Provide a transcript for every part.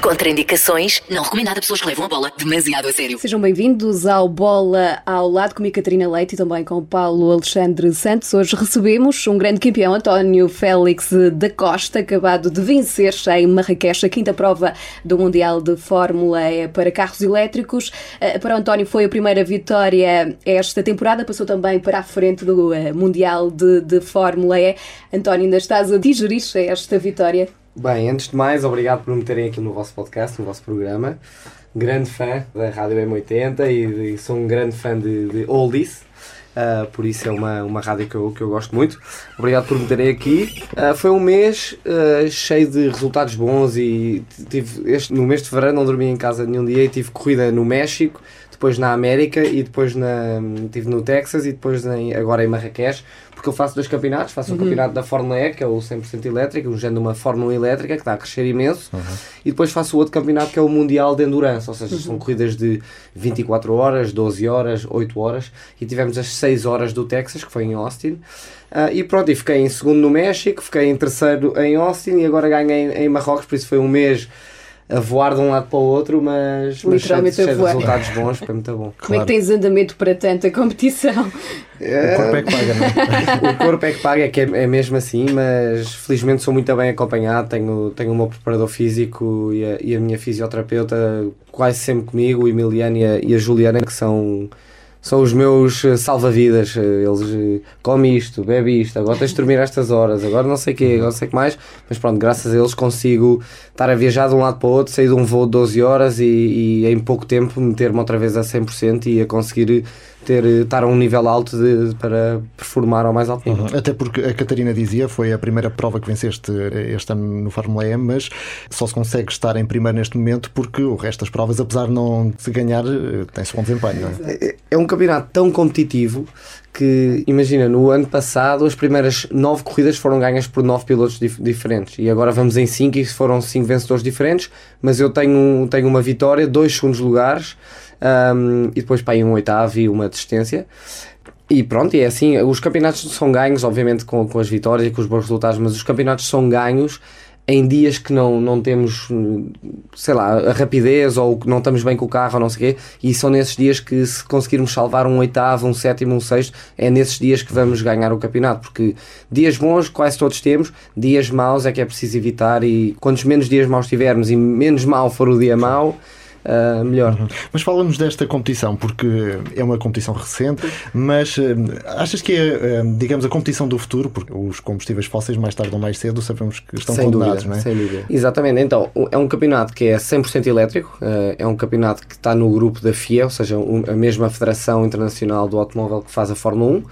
Contraindicações, não recomendado a pessoas que levam a bola demasiado a sério. Sejam bem-vindos ao Bola ao lado comigo, Catarina Leite e também com Paulo Alexandre Santos. Hoje recebemos um grande campeão, António Félix da Costa, acabado de vencer em Marrakech a quinta prova do Mundial de Fórmula para carros elétricos. Eh, Para António foi a primeira vitória esta temporada, passou também para a frente do eh, Mundial de, de Fórmula E. António, ainda estás a digerir esta vitória? Bem, antes de mais, obrigado por me terem aqui no vosso podcast, no vosso programa. Grande fã da Rádio M80 e, e sou um grande fã de, de Oldies. Uh, por isso é uma, uma rádio que eu, que eu gosto muito. Obrigado por me terem aqui. Uh, foi um mês uh, cheio de resultados bons e tive este, no mês de fevereiro não dormi em casa nenhum dia e tive corrida no México, depois na América e depois na, tive no Texas e depois em, agora em Marrakech, porque eu faço dois campeonatos, faço o campeonato da Fórmula E, que é o 100% elétrico, um género de uma Fórmula elétrica que está a crescer imenso, e depois faço o outro campeonato que é o Mundial de Endurance, ou seja, são corridas de 24 horas, 12 horas, 8 horas, e tivemos as 6 horas do Texas, que foi em Austin, ah, e pronto, e fiquei em segundo no México, fiquei em terceiro em Austin e agora ganhei em Marrocos, por isso foi um mês a voar de um lado para o outro, mas, mas cheio, de- cheio resultados bons, foi muito bom. Como é que tens andamento para tanta competição? O corpo é que paga, não é? o corpo é que paga, é que é, é mesmo assim, mas felizmente sou muito bem acompanhado. Tenho, tenho o meu preparador físico e a, e a minha fisioterapeuta quase sempre comigo, o Emiliano e a, e a Juliana, que são, são os meus eh, salva-vidas. Eh, Eles eh, come isto, bebe isto, agora tens de dormir estas horas, agora não sei o quê, agora não sei o que mais. Mas pronto, graças a eles consigo estar a viajar de um lado para o outro, sair de um voo de 12 horas e, e em pouco tempo meter-me outra vez a 100% e a conseguir ter, estar a um nível alto de- para performar ao mais alto nível. Até porque a Catarina dizia, foi a primeira prova que venceste este ano no Fórmula E, mas só se consegue estar em primeiro neste momento porque o resto das provas, apesar de não se ganhar, eh, tem-se bom desempenho, não é? É- É um campeonato tão competitivo que, imagina, no ano passado as primeiras nove corridas foram ganhas por nove pilotos dif- diferentes e agora vamos em cinco e foram cinco vencedores diferentes, mas eu tenho, tenho uma vitória, dois segundos lugares ahm, e depois para aí um oitavo e uma desistência. E pronto, e é assim, os campeonatos são ganhos, obviamente com, com as vitórias e com os bons resultados, mas os campeonatos são ganhos em dias que não, não temos, sei lá, a rapidez ou que não estamos bem com o carro ou não sei o quê, e são nesses dias que se conseguirmos salvar um oitavo, um sétimo, um sexto, é nesses dias que vamos ganhar o campeonato, porque dias bons quase todos temos, dias maus é que é preciso evitar. E quantos menos dias maus tivermos e menos mau for o dia mau, ah, melhor. Mas falamos desta competição porque é uma competição recente, mas eh, achas que é, eh, digamos, a competição do futuro? Porque os combustíveis fósseis, mais tarde ou mais cedo, sabemos que estão sem condenados, dúvida, não é? sem dúvida. Exatamente, então é um campeonato que é 100% elétrico, é um campeonato que está no grupo da FIA, ou seja, um- a mesma Federação Internacional do Automóvel que faz a Fórmula 1.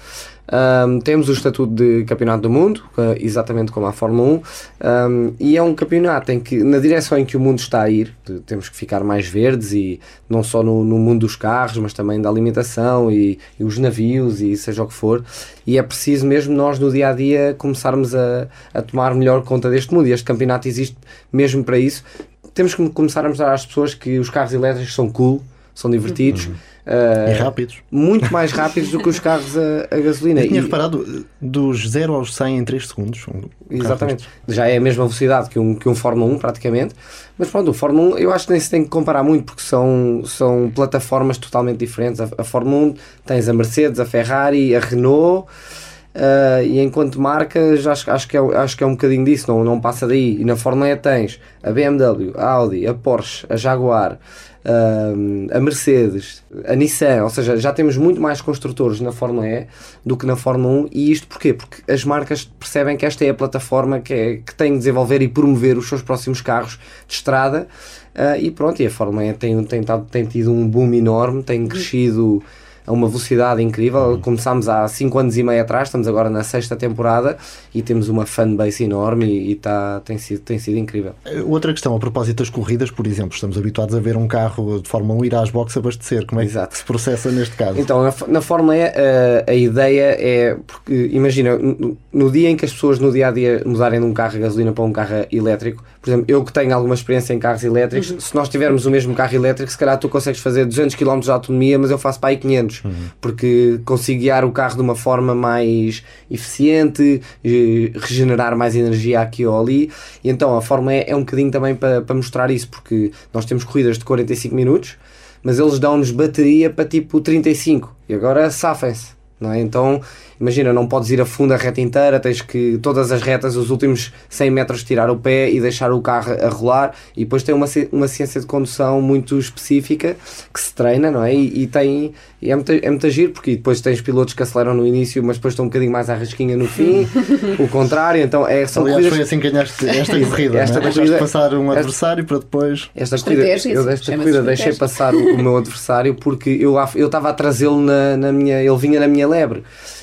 Ahm, temos o estatuto de Campeonato do Mundo, eh, exatamente como a Fórmula 1, ahm, e é um campeonato em que, na direção em que o mundo está a ir, temos que ficar mais verdes e não só no, no mundo dos carros, mas também da alimentação e, e os navios e seja o que for, e é preciso mesmo nós no dia a dia começarmos a, a tomar melhor conta deste mundo, e este campeonato existe mesmo para isso. Temos que começar a mostrar às pessoas que os carros elétricos são cool, são divertidos. eh, E rápidos. muito mais rápidos do que os carros a, a gasolina. Eu tinha E- reparado eh, dos 0 aos 100 em 3 segundos. Um Exatamente. Já é a mesma velocidade que um, que um Fórmula 1, praticamente. Mas pronto, o Fórmula 1 eu acho que nem se tem que comparar muito, porque são, são plataformas totalmente diferentes. A, a Fórmula 1 tens a Mercedes, a Ferrari, a Renault. Ah, e enquanto marcas, acho, acho, que é, acho que é um bocadinho disso, não, não passa daí. E na Fórmula E tens a BMW, a Audi, a Porsche, a Jaguar, ah, a Mercedes, a Nissan, ou seja, já temos muito mais construtores na Fórmula E do que na Fórmula 1. E isto porquê? Porque as marcas percebem que esta é a plataforma que, é, que tem de desenvolver e promover os seus próximos carros de estrada. ah, e pronto, e a Fórmula E tem, tem, tado- tem tido um boom enorme, tem crescido a uma velocidade incrível. Começámos há 5 anos e meio atrás, estamos agora na sexta temporada e temos uma fanbase enorme e, e tá, tem, sido, tem sido incrível. Eh, Outra questão, a propósito das corridas, por exemplo, estamos habituados a ver um carro de Fórmula 1 ir às boxes abastecer. Como é que Exato. se processa neste caso? Então, na, na Fórmula E, a, a ideia é. Porque, imagina, no, no dia em que as pessoas no dia a dia mudarem de um carro a gasolina para um carro elétrico, por exemplo, eu que tenho alguma experiência em carros elétricos, se nós tivermos o mesmo carro elétrico, se calhar tu consegues fazer 200 km de autonomia, mas eu faço para aí 500. Todos, porque consigo guiar o carro de uma forma mais eficiente, eh, regenerar mais energia aqui ou ali. E então a Fórmula E é um bocadinho também para, mostrar isso, porque nós temos corridas de 45 minutos, mas eles dão-nos bateria para tipo 35 e agora safem-se. É? Então, imagina, não podes ir a fundo a reta inteira, tens que todas as retas, os últimos 100 metros, tirar o pé e deixar o carro a rolar. E depois tem uma, uma ciência de condução muito específica que se treina, não é? E, e tem, e é, muito, é muito agir, porque depois tens pilotos que aceleram no início, mas depois estão um bocadinho mais à rasquinha no fim, o contrário. Então, é, são Aliás, corridas... foi assim que ganhaste esta corrida. Esta não é? corrida- passar um esta- adversário para depois. Esta corrida, eu chama-se corrida deixei passar o, o meu adversário porque eu eu estava a trazê-lo na, na minha, ele vinha na minha lebre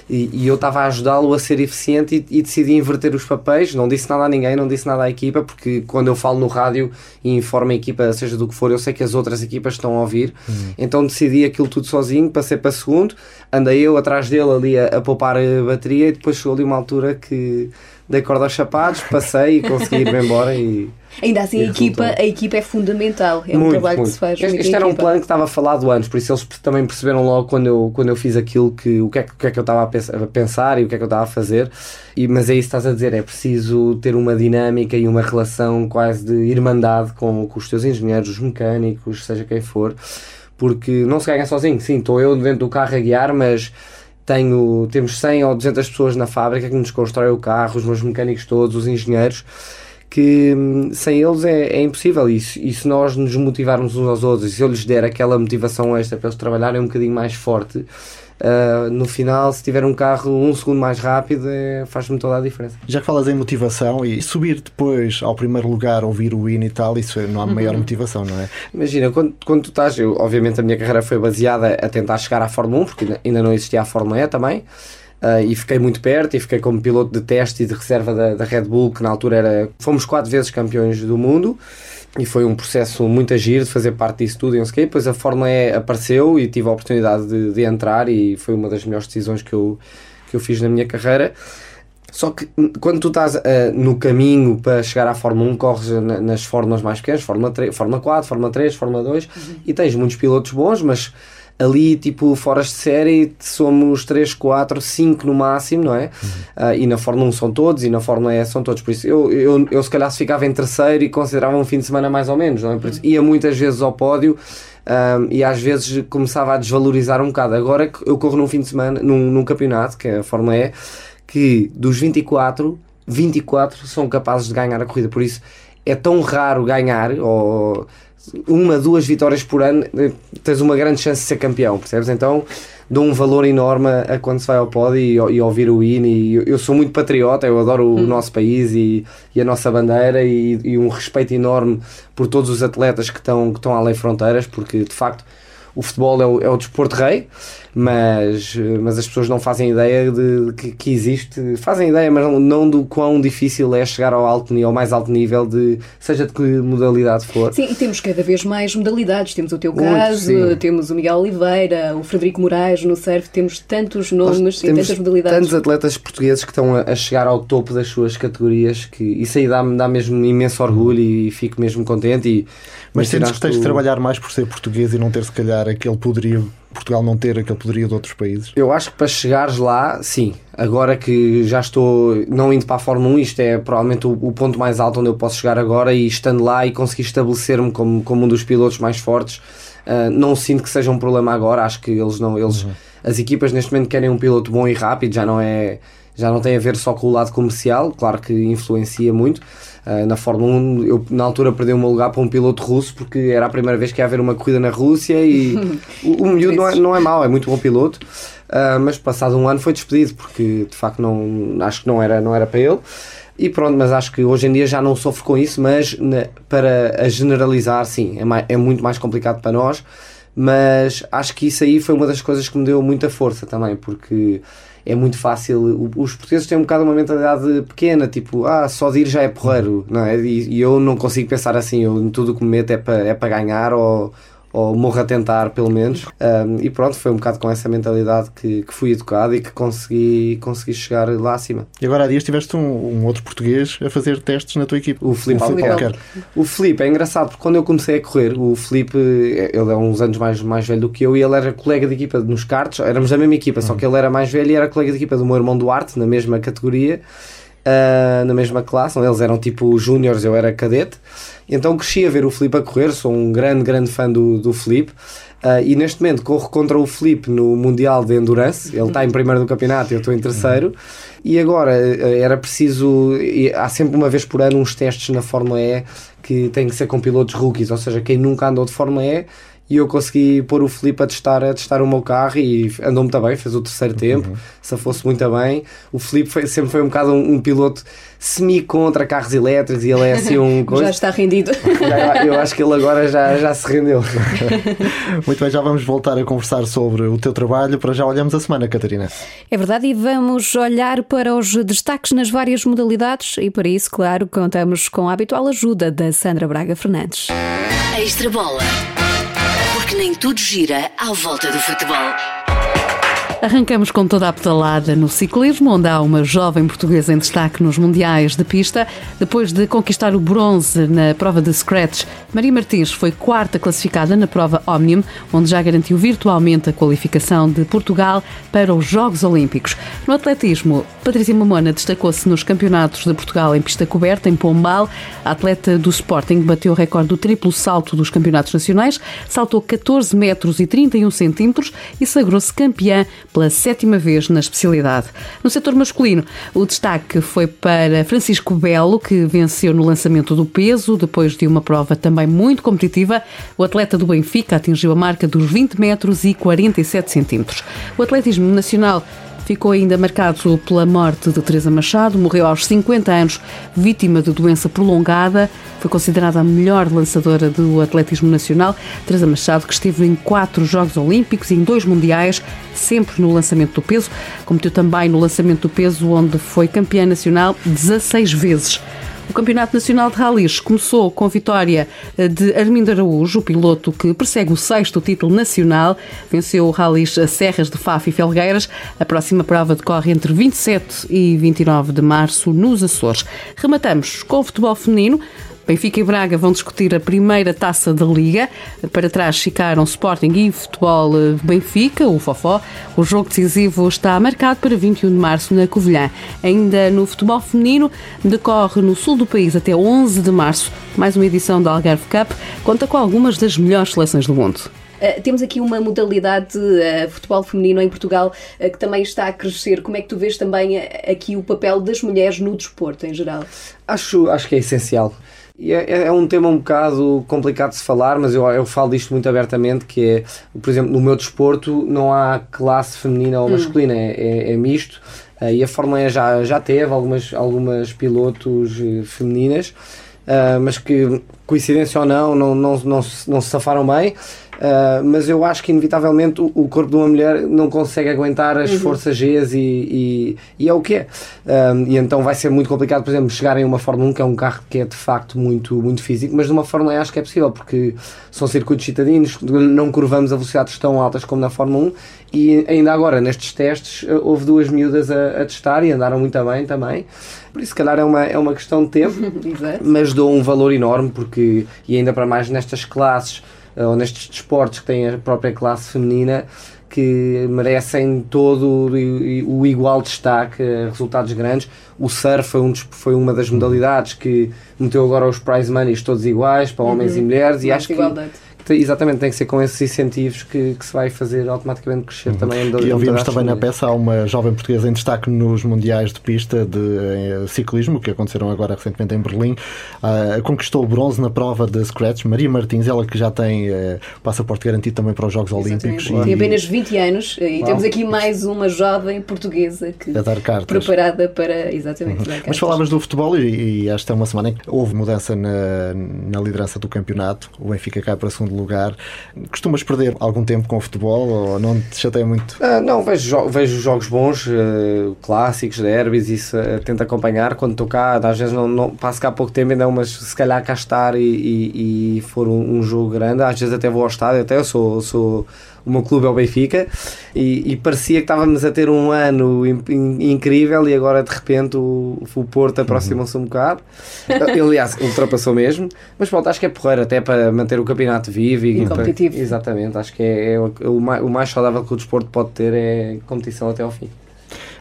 e, e eu estava a ajudá-lo a ser eficiente e, e decidi inverter os papéis. Não disse nada a ninguém, não disse nada à equipa, porque quando eu falo no rádio e informo a equipa, seja do que for, eu sei que as outras equipas estão a ouvir. Então decidi aquilo tudo sozinho, passei para segundo, andei eu atrás dele ali a, a poupar a bateria e depois chegou ali uma altura que dei corda aos sapatos, passei e consegui ir embora e. Ainda assim, a equipa, a equipa é fundamental. É um Muito, trabalho muito. que se faz. Este, este era um plano que estava falado antes, por isso eles também perceberam logo quando eu, quando eu fiz aquilo que o que é, que- o que é que eu estava a pens- a pensar e o que é que eu estava a fazer. E, mas é isso que estás a dizer, é preciso ter uma dinâmica e uma relação quase de irmandade com, com os teus engenheiros, os mecânicos, seja quem for, porque não se ganha sozinho. Sim, estou eu dentro do carro a guiar, mas tenho, temos 100 ou 200 pessoas na fábrica que nos constroem o carro, os meus mecânicos todos, os engenheiros, que hum, sem eles é, é impossível. E se, e se nós nos motivarmos uns aos outros, e se eu lhes der aquela motivação extra para eles trabalharem um bocadinho mais forte, ah, no final, se tiver um carro um segundo mais rápido, é, faz-me toda a diferença. Já que falas em motivação e subir depois ao primeiro lugar, ouvir o hino e tal, isso não há maior motivação, não é? Imagina, quando, quando tu estás, eu, obviamente a minha carreira foi baseada a tentar chegar à Fórmula 1, porque ainda- ainda não existia a Fórmula E também, ah, e fiquei muito perto, e fiquei como piloto de teste e de reserva da, da Red Bull, que na altura era, fomos quatro vezes campeões do mundo, e foi um processo muito agir de fazer parte disso tudo e não sei o quê. Depois a Fórmula E apareceu e tive a oportunidade de, de entrar, e foi uma das melhores decisões que eu, que eu fiz na minha carreira. Só que hum, quando tu estás ah, no caminho para chegar à Fórmula 1, corres na- nas fórmulas mais pequenas, Fórmula, 3, Fórmula 4, Fórmula 3, Fórmula 2, e tens muitos pilotos bons, mas ali, tipo, foras de série, somos 3, 4, 5 no máximo, não é? Ah, e na Fórmula 1 são todos, e na Fórmula E são todos. Por isso, eu, eu, eu se calhar se ficava em terceiro e considerava um fim de semana mais ou menos, não é? Por isso, ia muitas vezes ao pódio. Um, e às vezes começava a desvalorizar um bocado. Agora que eu corro num fim de semana, num, num campeonato, que é a Fórmula E, que dos 24, 24 são capazes de ganhar a corrida. Por isso é tão raro ganhar, ou uma, duas vitórias por ano, eh, tens uma grande chance de ser campeão, percebes? Então dou um valor enorme a quando se vai ao pódio e, e ouvir o hino. E eu, eu sou muito patriota, eu adoro o nosso país e, e a nossa bandeira e, e um respeito enorme por todos os atletas que estão, que estão além fronteiras, porque de facto o futebol é o, é o desporto rei, mas, mas as pessoas não fazem ideia de que, que existe, fazem ideia, mas não, não do quão difícil é chegar ao alto nível, ao mais alto nível, de seja de que modalidade for. Sim, e temos cada vez mais modalidades. Temos o teu Muito, caso, sim. temos o Miguel Oliveira, o Frederico Moraes no surf, temos tantos Nós nomes e temos tantas modalidades. tantos atletas portugueses que estão a, a chegar ao topo das suas categorias que isso aí dá-me dá mesmo imenso orgulho e fico mesmo contente. E Mas sentes que tens de o- trabalhar mais por ser português e não ter, se calhar, aquele poderio, Portugal não ter aquele poderio de outros países? Eu acho que para chegares lá, sim. Agora que já estou, não indo para a Fórmula 1, isto é provavelmente o, o ponto mais alto onde eu posso chegar agora e estando lá e conseguir estabelecer-me como, como um dos pilotos mais fortes. ah, não sinto que seja um problema agora, acho que eles não. Eles, As equipas neste momento querem um piloto bom e rápido, já não é. Já não tem a ver só com o lado comercial, claro que influencia muito. Ah, na Fórmula 1, eu na altura perdi o meu lugar para um piloto russo porque era a primeira vez que ia haver uma corrida na Rússia e o, o miúdo não é, não é mau, é muito bom piloto. Ah, mas passado um ano foi despedido porque de facto não, acho que não era, não era para ele. E pronto, mas acho que hoje em dia já não sofro com isso, mas na- para a generalizar, sim, é, mai- é muito mais complicado para nós. Mas acho que isso aí foi uma das coisas que me deu muita força também, porque é muito fácil. Os portugueses têm um bocado uma mentalidade pequena, tipo, ah, só de ir já é porreiro, não é? E, e eu não consigo pensar assim, eu tudo que me meto é para é para ganhar ou, ou morro a tentar, pelo menos. Um, e pronto, foi um bocado com essa mentalidade que, que fui educado e que consegui, consegui chegar lá acima. E agora há dias tiveste um, um outro português a fazer testes na tua equipe. O Filipe Albuquerque. O Filipe é engraçado porque quando eu comecei a correr, o Filipe, ele é uns anos mais, mais velho do que eu e ele era colega de equipa nos karts, éramos da mesma equipa, só que ele era mais velho e era colega de equipa do meu irmão Duarte, na mesma categoria. Uh, na mesma classe, eles eram tipo júniores, eu era cadete. Então cresci a ver o Felipe a correr, sou um grande, grande fã do, do Felipe. Uh, e neste momento corro contra o Felipe no Mundial de Endurance. Ele está em primeiro do campeonato, eu estou em terceiro. E agora uh, era preciso. Há sempre uma vez por ano uns testes na Fórmula E que têm que ser com pilotos rookies, ou seja, quem nunca andou de Fórmula E e eu consegui pôr o Felipe a testar, a testar o meu carro e andou muito bem, fez o terceiro tempo, uhum. se fosse muito bem. O Felipe foi, sempre foi um bocado um, um piloto semi contra carros elétricos e ele é assim um. já está rendido. Já, eu acho que ele agora já, já se rendeu. muito bem, já vamos voltar a conversar sobre o teu trabalho. Para já olhamos a semana, Catarina. É verdade, e vamos olhar para os destaques nas várias modalidades e para isso, claro, contamos com a habitual ajuda da Sandra Braga Fernandes. Extra bola porque nem tudo gira à volta do futebol. Arrancamos com toda a pedalada no ciclismo, onde há uma jovem portuguesa em destaque nos Mundiais de Pista. Depois de conquistar o bronze na prova de Scratch, Maria Martins foi quarta classificada na prova Omnium, onde já garantiu virtualmente a qualificação de Portugal para os Jogos Olímpicos. No atletismo, Patrícia Mamona destacou-se nos campeonatos de Portugal em pista coberta, em Pombal. A atleta do Sporting bateu o recorde do triplo salto dos campeonatos nacionais, saltou 14 metros e 31 centímetros e sagrou-se campeã pela sétima vez na especialidade. No setor masculino, o destaque foi para Francisco Belo, que venceu no lançamento do peso, depois de uma prova também muito competitiva. O atleta do Benfica atingiu a marca dos 20 metros e 47 centímetros. O atletismo nacional ficou ainda marcado pela morte de Teresa Machado, morreu aos 50 anos, vítima de doença prolongada. Foi considerada a melhor lançadora do atletismo nacional. Teresa Machado, que esteve em quatro Jogos Olímpicos e em dois Mundiais, sempre no lançamento do peso. Competiu também no lançamento do peso, onde foi campeã nacional 16 vezes. O Campeonato Nacional de Rallys começou com a vitória eh, de Armindo Araújo, o piloto que persegue o sexto título nacional. Venceu o Rallys Serras de Faf e Felgueiras. A próxima prova decorre entre 27 e 29 de março nos Açores. Rematamos com o futebol feminino. Benfica e Braga vão discutir a primeira taça da Liga. Para trás ficaram Sporting e Futebol eh, Benfica, o Fofó. O jogo decisivo está marcado para 21 de março na Covilhã. Ainda no futebol feminino, decorre no sul do país até 11 de março mais uma edição da Algarve Cup. Conta com algumas das melhores seleções do mundo. Uh, temos aqui uma modalidade uh, futebol feminino em Portugal uh, que também está a crescer. Como é que tu vês também aqui o papel das mulheres no desporto em geral? Acho, acho que é essencial. E é, é, um tema um bocado complicado de se falar, mas eu, eu falo disto muito abertamente, que é, por exemplo, no meu desporto não há classe feminina ou hum. masculina, hum. é, é, é, misto. Uh, e a Fórmula E já, já teve algumas, algumas pilotos uh, femininas, uh, mas que, coincidência ou não, não, não, não, não se safaram bem. Uh, mas eu acho que inevitavelmente o, o, corpo de uma mulher não consegue aguentar as uhum. forças G e, e, e, é o que é. Uh, e então vai ser muito complicado, por exemplo, chegarem a uma Fórmula 1 que é um carro que é de facto muito, muito físico, mas numa Fórmula E acho que é possível porque são circuitos citadinos, não curvamos a velocidades tão altas como na Fórmula 1 e ainda agora nestes testes houve duas miúdas a, a testar e andaram muito bem também. Por isso, se calhar, é uma, é uma questão de tempo, mas dou um valor enorme porque, e ainda para mais nestas classes ou nestes desportos que têm a própria classe feminina que merecem todo o igual destaque, eh, resultados grandes. O surf foi, um, foi uma das modalidades que meteu agora os prize money todos iguais para homens uhum. e mulheres e Mais acho igualdade. que Exatamente, tem que ser com esses incentivos que, que se vai fazer automaticamente crescer uhum. também. E ouvimos também na peça, há uma jovem portuguesa em destaque nos Mundiais de Pista de eh, Ciclismo, que aconteceram agora recentemente em Berlim. Uh, conquistou o bronze na prova de Scratch. Maria Martins, ela que já tem uh, passaporte garantido também para os Jogos Olímpicos. E... Tem apenas 20 anos e Uau. temos aqui mais uma jovem portuguesa que a dar cartas. preparada para exatamente uhum. Mas falavas do futebol e, e esta é uma semana em que houve mudança na, na liderança do campeonato. O Benfica cai para segundo lugar. Costumas perder algum tempo com o futebol ou não te chateia muito? Uh, não, vejo, jo vejo jogos bons, uh, clássicos, derbys, isso uh, tento acompanhar quando estou cá. Às vezes não, não passo cá pouco tempo ainda, mas se calhar cá estar e, e, e for um, um, jogo grande, às vezes até vou ao estádio, até eu sou, sou o meu clube é o Benfica e, e parecia que estávamos a ter um ano in, in, incrível e agora de repente o, o Porto aproximou-se um bocado. Aliás, ultrapassou mesmo, mas pronto, acho que é porreiro até para manter o campeonato vivo e, e competitivo. Para, exatamente, acho que é, é o, o, mais, o mais saudável que o desporto pode ter é competição até ao fim.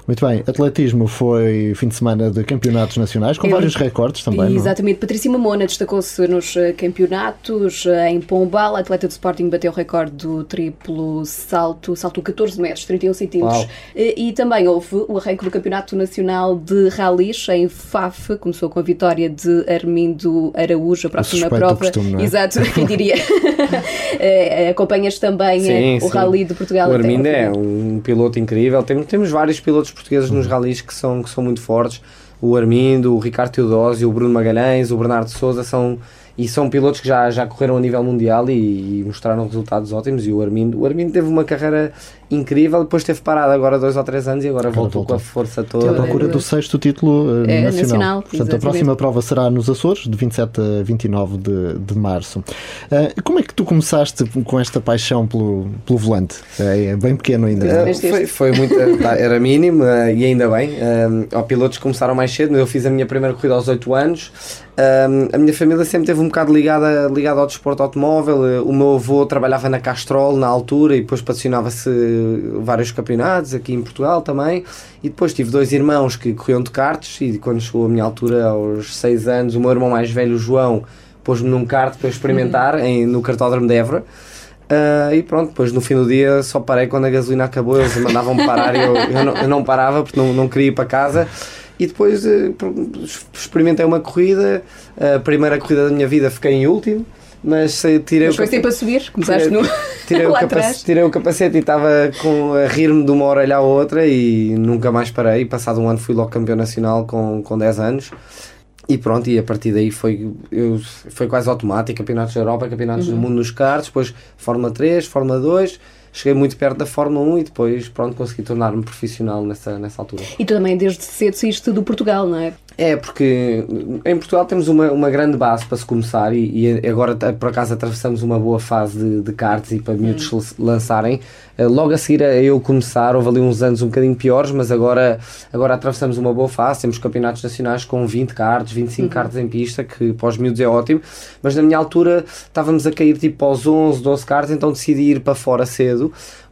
Muito bem, atletismo foi fim de semana de campeonatos nacionais, com Eu, vários recordes também. É? Exatamente, não? Patrícia Mamona destacou-se nos eh, campeonatos. Eh, em Pombal, a atleta do Sporting bateu o recorde do triplo salto, saltou 14 metros, 31 centímetros. Eh, e também houve o arranque do Campeonato Nacional de Rallys em Faf, começou com a vitória de Armindo Araújo, a próxima prova. Costume, é? Exato, quem diria. Acompanhas também sim, o sim. Rally de Portugal. O Armindo é um piloto incrível, temos, temos vários pilotos portugueses nos ralis que são, que são muito fortes. O Armindo, o Ricardo Teodósio, o Bruno Magalhães, o Bernardo Souza são e são pilotos que já, já correram a nível mundial e, e, mostraram resultados ótimos. E o Armindo, o Armindo teve uma carreira incrível, depois teve parado agora dois ou três anos e agora, voltou, voltou, com a força toda. À procura do sexto título uh, é, nacional. nacional. Portanto, exatamente. a próxima prova será nos Açores, de 27 a 29 de, de março. Uh, como é que tu começaste com esta paixão pelo, pelo volante? É, é bem pequeno ainda. Uh, foi, foi muito. Tá, era mínimo e ainda bem. Uh, pilotos começaram mais cedo, eu fiz a minha primeira corrida aos 8 anos. Um, a minha família sempre teve um bocado ligada, ligada ao desporto automóvel. O meu avô trabalhava na Castrol na altura e depois patrocinava-se vários campeonatos aqui em Portugal também. E depois tive dois irmãos que corriam de karts e quando chegou a minha altura, aos 6 anos, o meu irmão mais velho, o João, pôs-me num kart para experimentar em, no cartódromo de Évora. Uh, e pronto, depois no fim do dia só parei quando a gasolina acabou, eles mandavam-me parar e eu, eu, não, eu não parava porque não, não queria ir para casa e depois uh, experimentei uma corrida, a primeira corrida da minha vida fiquei em último, mas eh, tirei mas foi sempre a subir, começaste tirei, no tirei, o capacete, tirei o capacete e estava com, a rir-me de uma orelha à outra e nunca mais parei. Passado um ano fui logo campeão nacional com, com 10 anos. E pronto, e a partir daí foi, eu, foi quase automático, campeonatos da Europa, campeonatos uhum. do mundo nos carros, depois Fórmula 3, Fórmula 2, cheguei muito perto da Fórmula 1 e depois, pronto, consegui tornar-me profissional nessa, nessa altura. E tu também desde cedo saíste do Portugal, não é? É, porque em Portugal temos uma, uma grande base para se começar e, e agora por acaso atravessamos uma boa fase de, de karts e para miúdos hum. lançarem. Eh, logo a seguir a eu começar, houve ali uns anos um bocadinho piores, mas agora, agora atravessamos uma boa fase. Temos campeonatos nacionais com 20 karts, 25 uhum. karts em pista, que para os miúdos é ótimo. Mas na minha altura estávamos a cair tipo aos 11, 12 karts, então decidi ir para fora cedo,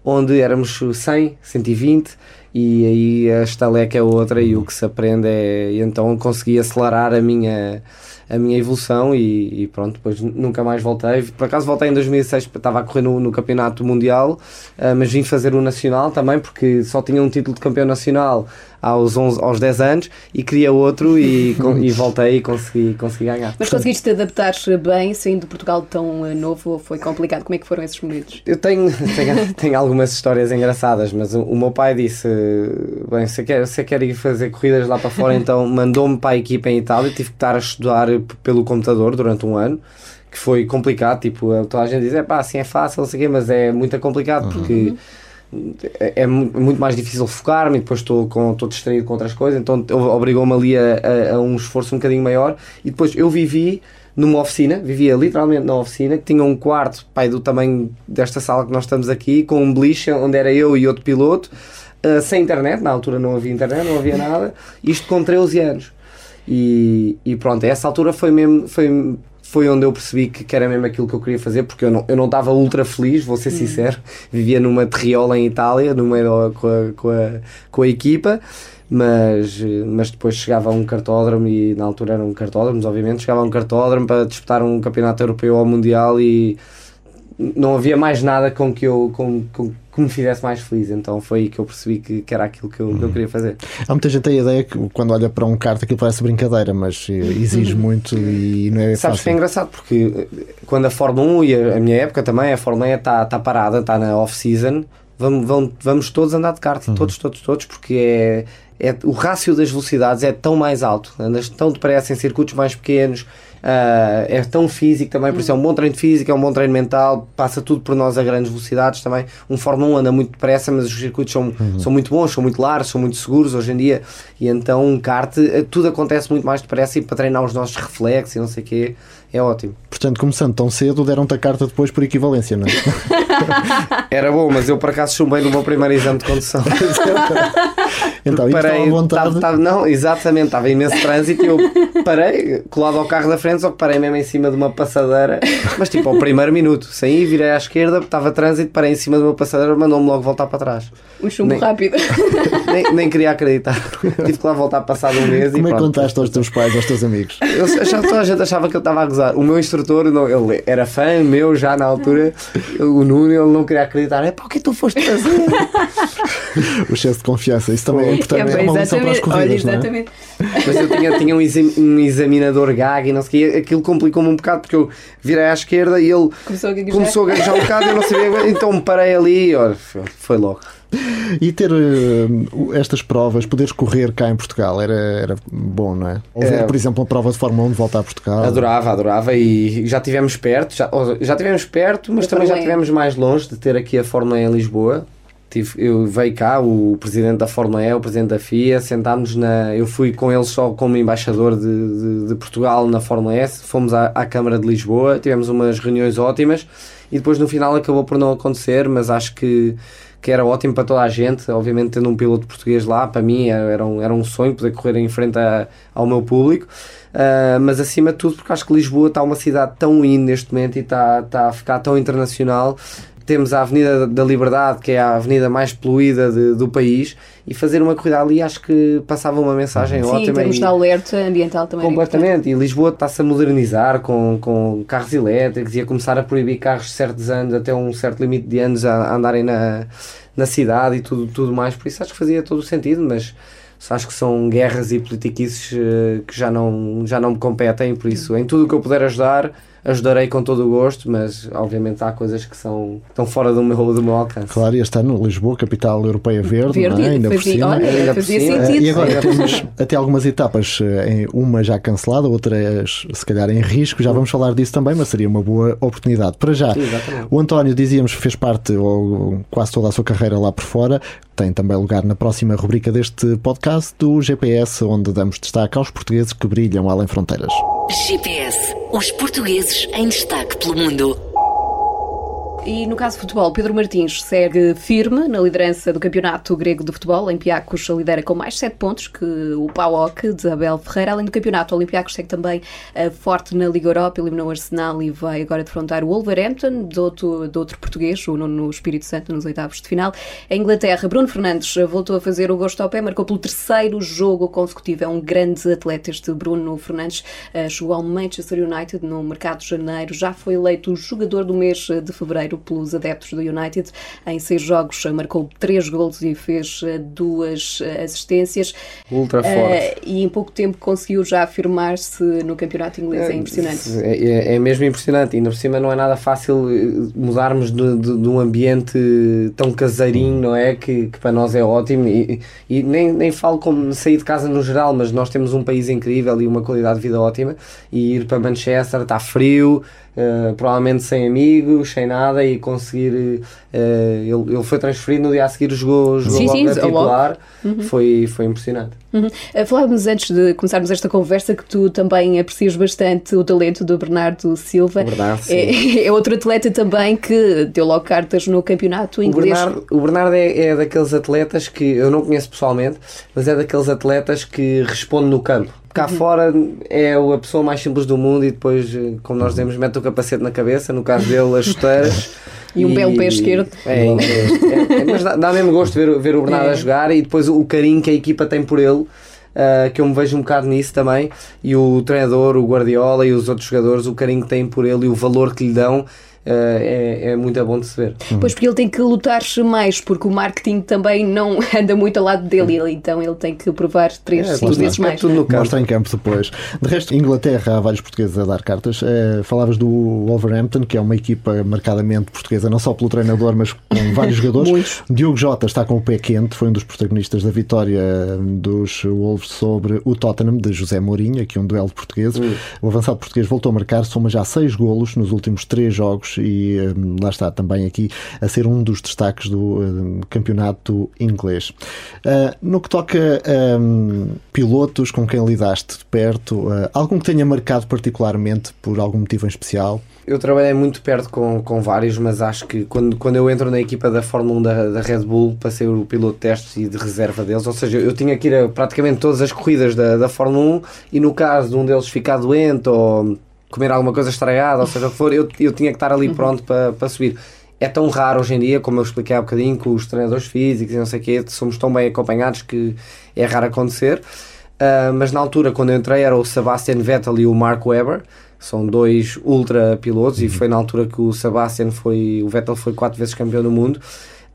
onde éramos 100, 120 e aí a estaleca é outra e o que se aprende é. Então consegui acelerar a minha, a minha evolução e, e, pronto, depois nunca mais voltei. Por acaso voltei em 2006, estava a correr no, no Campeonato Mundial, uh, mas vim fazer o Nacional também, porque só tinha um título de campeão nacional aos, 11, aos 10 anos e queria outro e, e voltei e consegui, consegui ganhar. Mas conseguiste te adaptar bem saindo de Portugal tão eh, novo ou foi complicado? Como é que foram esses momentos? Eu tenho, tenho, tenho algumas histórias engraçadas, mas o, o, meu pai disse: bem, você quer, você quer ir fazer corridas lá para fora, então mandou-me para a equipa em Itália, tive que estar a estudar pelo computador durante um ano que foi complicado, tipo, toda a gente diz, é pá, assim é fácil, não sei o quê, mas é muito complicado uhum. porque uhum é, é muito mais difícil focar-me e depois estou, com, estou distraído com outras coisas, então obrigou-me ali a, a, a, um esforço um bocadinho maior. E depois eu vivi numa oficina, vivia literalmente na oficina, que tinha um quarto, pai, do tamanho desta sala que nós estamos aqui, com um beliche onde era eu e outro piloto, uh, sem internet, na altura não havia internet, não havia nada, isto com 13 anos. E, e pronto, essa altura foi mesmo, foi foi onde eu percebi que, que, era mesmo aquilo que eu queria fazer, porque eu não, eu não estava ultra feliz, vou ser hum. sincero. Vivia numa terriola em Itália, no meio com a, com a, com a equipa, mas, mas depois chegava a um cartódromo e na altura eram cartódromos, obviamente, chegava a um cartódromo para disputar um campeonato europeu ou mundial e não havia mais nada com que eu com, com, que me fizesse mais feliz. Então foi aí que eu percebi que, que era aquilo que eu, que eu, queria fazer. Há muita gente a ideia que quando olha para um kart aquilo parece brincadeira, mas exige muito e não é Sabes fácil. que é engraçado porque eh, quando a Fórmula 1 e a, a minha época também, a Fórmula 1 está, está parada, está na off-season, vamos, vamos, vamos todos andar de kart, uhum. todos, todos, todos, porque é, é, o rácio das velocidades é tão mais alto, andas tão depressa em circuitos mais pequenos Uh, é tão físico também, por isso é um bom treino físico, é um bom treino mental, passa tudo por nós a grandes velocidades também. Um Fórmula 1 anda muito depressa, mas os circuitos são, uhum. são muito bons, são muito largos, são muito seguros hoje em dia. E então um kart, eh, tudo acontece muito mais depressa e para treinar os nossos reflexos e não sei o quê é ótimo. Portanto, começando tão cedo, deram-te a carta depois por equivalência, não é? Era bom, mas eu por acaso chumbei no meu primeiro exame de condução. então, parei, à vontade. Tava, tava, não, exatamente, estava imenso trânsito e eu parei, colado ao carro da frente, só que parei mesmo em cima de uma passadeira, mas tipo ao primeiro minuto, saí, virei à esquerda, estava trânsito, parei em cima de uma passadeira, mandou-me logo voltar para trás. Um chumbo nem, rápido. Nem, nem, queria acreditar. Tive que lá voltar passado um mês Como e. Como é que contaste aos teus pais, aos teus amigos? Eu, já, toda a gente achava que eu estava a gozar. O meu instrutor, não, ele era fã meu já na altura, o Nuno, ele não queria acreditar. É para o que tu foste fazer? o excesso de confiança, isso também é importante. É, é uma lição para as corridas, Olha, exatamente. Não é? Mas eu tinha, tinha um, exam, um examinador gag e não sei o quê, aquilo complicou-me um bocado porque eu virei à esquerda e ele começou a gaguejar, começou a gaguejar um bocado e eu não sabia, então parei ali e olha, foi logo. E ter uh, estas provas, poderes correr cá em Portugal, era, era bom, não é? Ou ver, é, por exemplo, uma prova de Fórmula 1 de voltar a Portugal. Adorava, adorava e já tivemos perto, já, já tivemos perto, mas eu também já tivemos mais longe de ter aqui a Fórmula E em Lisboa. Tive, eu veio cá, o presidente da Fórmula E, o presidente da FIA, sentámos na. Eu fui com ele só como embaixador de, de, de Portugal na Fórmula S, fomos à, à Câmara de Lisboa, tivemos umas reuniões ótimas e depois no final acabou por não acontecer, mas acho que que era ótimo para toda a gente. Obviamente, tendo um piloto português lá, para mim era um, era um sonho poder correr em frente a, ao meu público. Uh, mas acima de tudo, porque acho que Lisboa está uma cidade tão in neste momento e está, está a ficar tão internacional temos a Avenida da Liberdade, que é a avenida mais poluída de, do país, e fazer uma corrida ali acho que passava uma mensagem Sim, ótima. Sim, temos de alerta ambiental também. Completamente, e Lisboa está-se a modernizar com, com carros elétricos e a começar a proibir carros de certos anos, até um certo limite de anos, a, a andarem na, na cidade e tudo, tudo mais, por isso acho que fazia todo o sentido, mas acho que são guerras e politiquices uh, que já não, já não me competem, por isso em tudo o que eu puder ajudar ajudarei com todo o gosto, mas obviamente há coisas que são estão fora do meu, do meu alcance. Claro, e este ano Lisboa, capital europeia verde, verde é? ainda por cima. Olha, ainda por cima. Sentido. E agora temos até algumas etapas, eh, uma já cancelada, outras se calhar em risco, já vamos falar disso também, mas seria uma boa oportunidade. Para já, Sim, o António, dizíamos, fez parte, ou quase toda a sua carreira lá por fora, tem também lugar na próxima rubrica deste podcast do GPS, onde damos destaque aos portugueses que brilham além fronteiras. GPS, os portugueses em destaque pelo mundo. E no caso de futebol, Pedro Martins segue firme na liderança do Campeonato Grego de Futebol. Olympiacos lidera com mais 7 pontos que o PAOK de Abel Ferreira. Além do campeonato, o Olympiacos segue também uh, forte na Liga Europa, eliminou o Arsenal e vai agora defrontar o Wolverhampton, de outro, de outro português, o no Espírito Santo, nos oitavos de final. Em Inglaterra, Bruno Fernandes voltou a fazer o gosto ao pé, marcou pelo terceiro jogo consecutivo. É um grande atleta este Bruno Fernandes. Uh, chegou ao Manchester United no mercado de janeiro, já foi eleito o jogador do mês de fevereiro pelos adeptos do United. Em seis jogos marcou três gols e fez eh, duas eh, assistências. Ultra forte. E em pouco tempo conseguiu já afirmar-se no campeonato inglês. É, é impressionante. É, é, mesmo impressionante. Ainda por cima não é nada fácil mudarmos de, de, de um ambiente tão caseirinho, não é? Que, que para nós é ótimo. E, e, nem, nem falo como sair de casa no geral, mas nós temos um país incrível e uma qualidade de vida ótima. E ir para Manchester está frio uh, provavelmente sem amigos, sem nada, e conseguir. Uh, ele, ele foi transferido no dia a seguir, jogou, jogou sim, logo sim, a titular, uhum. foi, foi impressionante. Uhum. Uh, falávamos antes de começarmos esta conversa que tu também aprecias bastante o talento do Bernardo Silva. Bernardo, é, é, outro atleta também que deu logo cartas no campeonato inglês. O Bernardo, o Bernardo é, é daqueles atletas que eu não conheço pessoalmente, mas é daqueles atletas que responde no campo cá uhum. fora é a pessoa mais simples do mundo e depois, eh, como nós dizemos, mete o capacete na cabeça, no caso dele, as chuteiras. e um e, belo pé esquerdo. É, é, é, mas dá, dá, mesmo gosto ver, ver o Bernardo a jogar e depois o carinho que a equipa tem por ele. Uh, que eu me vejo um bocado nisso também, e o treinador, o Guardiola e os outros jogadores, o carinho que têm por ele e o valor que lhe dão, é, é muito bom de se ver. Pois porque ele tem que lutar mais, porque o marketing também não anda muito ao lado dele, então ele tem que provar três, É, cinco vezes é mais. tudo no campo. Mostra em campo depois. De resto, Inglaterra, há vários portugueses a dar cartas. Eh, falavas do Wolverhampton, que é uma equipa marcadamente portuguesa, não só pelo treinador, mas com vários jogadores. Muitos. Diogo Jota está com o pé quente, foi um dos protagonistas da vitória dos Wolves sobre o Tottenham, de José Mourinho, aqui um duelo de portugueses. O avançado português voltou a marcar, soma já seis golos nos últimos três jogos e eh, lá está também aqui a ser um dos destaques do eh, campeonato inglês. Ah, no que toca a hum, pilotos com quem lidaste de perto, ah, algum que tenha marcado particularmente por algum motivo em especial? Eu trabalhei muito perto com, com vários, mas acho que quando, quando eu entro na equipa da Fórmula 1 da, da Red Bull, para ser o piloto de testes e de reserva deles, ou seja, eu tinha que ir a praticamente todas as corridas da, da Fórmula 1 e no caso de um deles ficar doente ou comer alguma coisa estragada, ou seja o que for, eu, eu tinha que estar ali pronto para, para subir. É tão raro hoje em dia, como eu expliquei há bocadinho, com os treinadores físicos e não sei o quê, somos tão bem acompanhados que é raro acontecer. Uh, mas na altura, quando eu entrei, era o Sebastian Vettel e o Mark Webber. São dois ultra pilotos e foi na altura que o Sebastian foi, o Vettel foi quatro vezes campeão do mundo.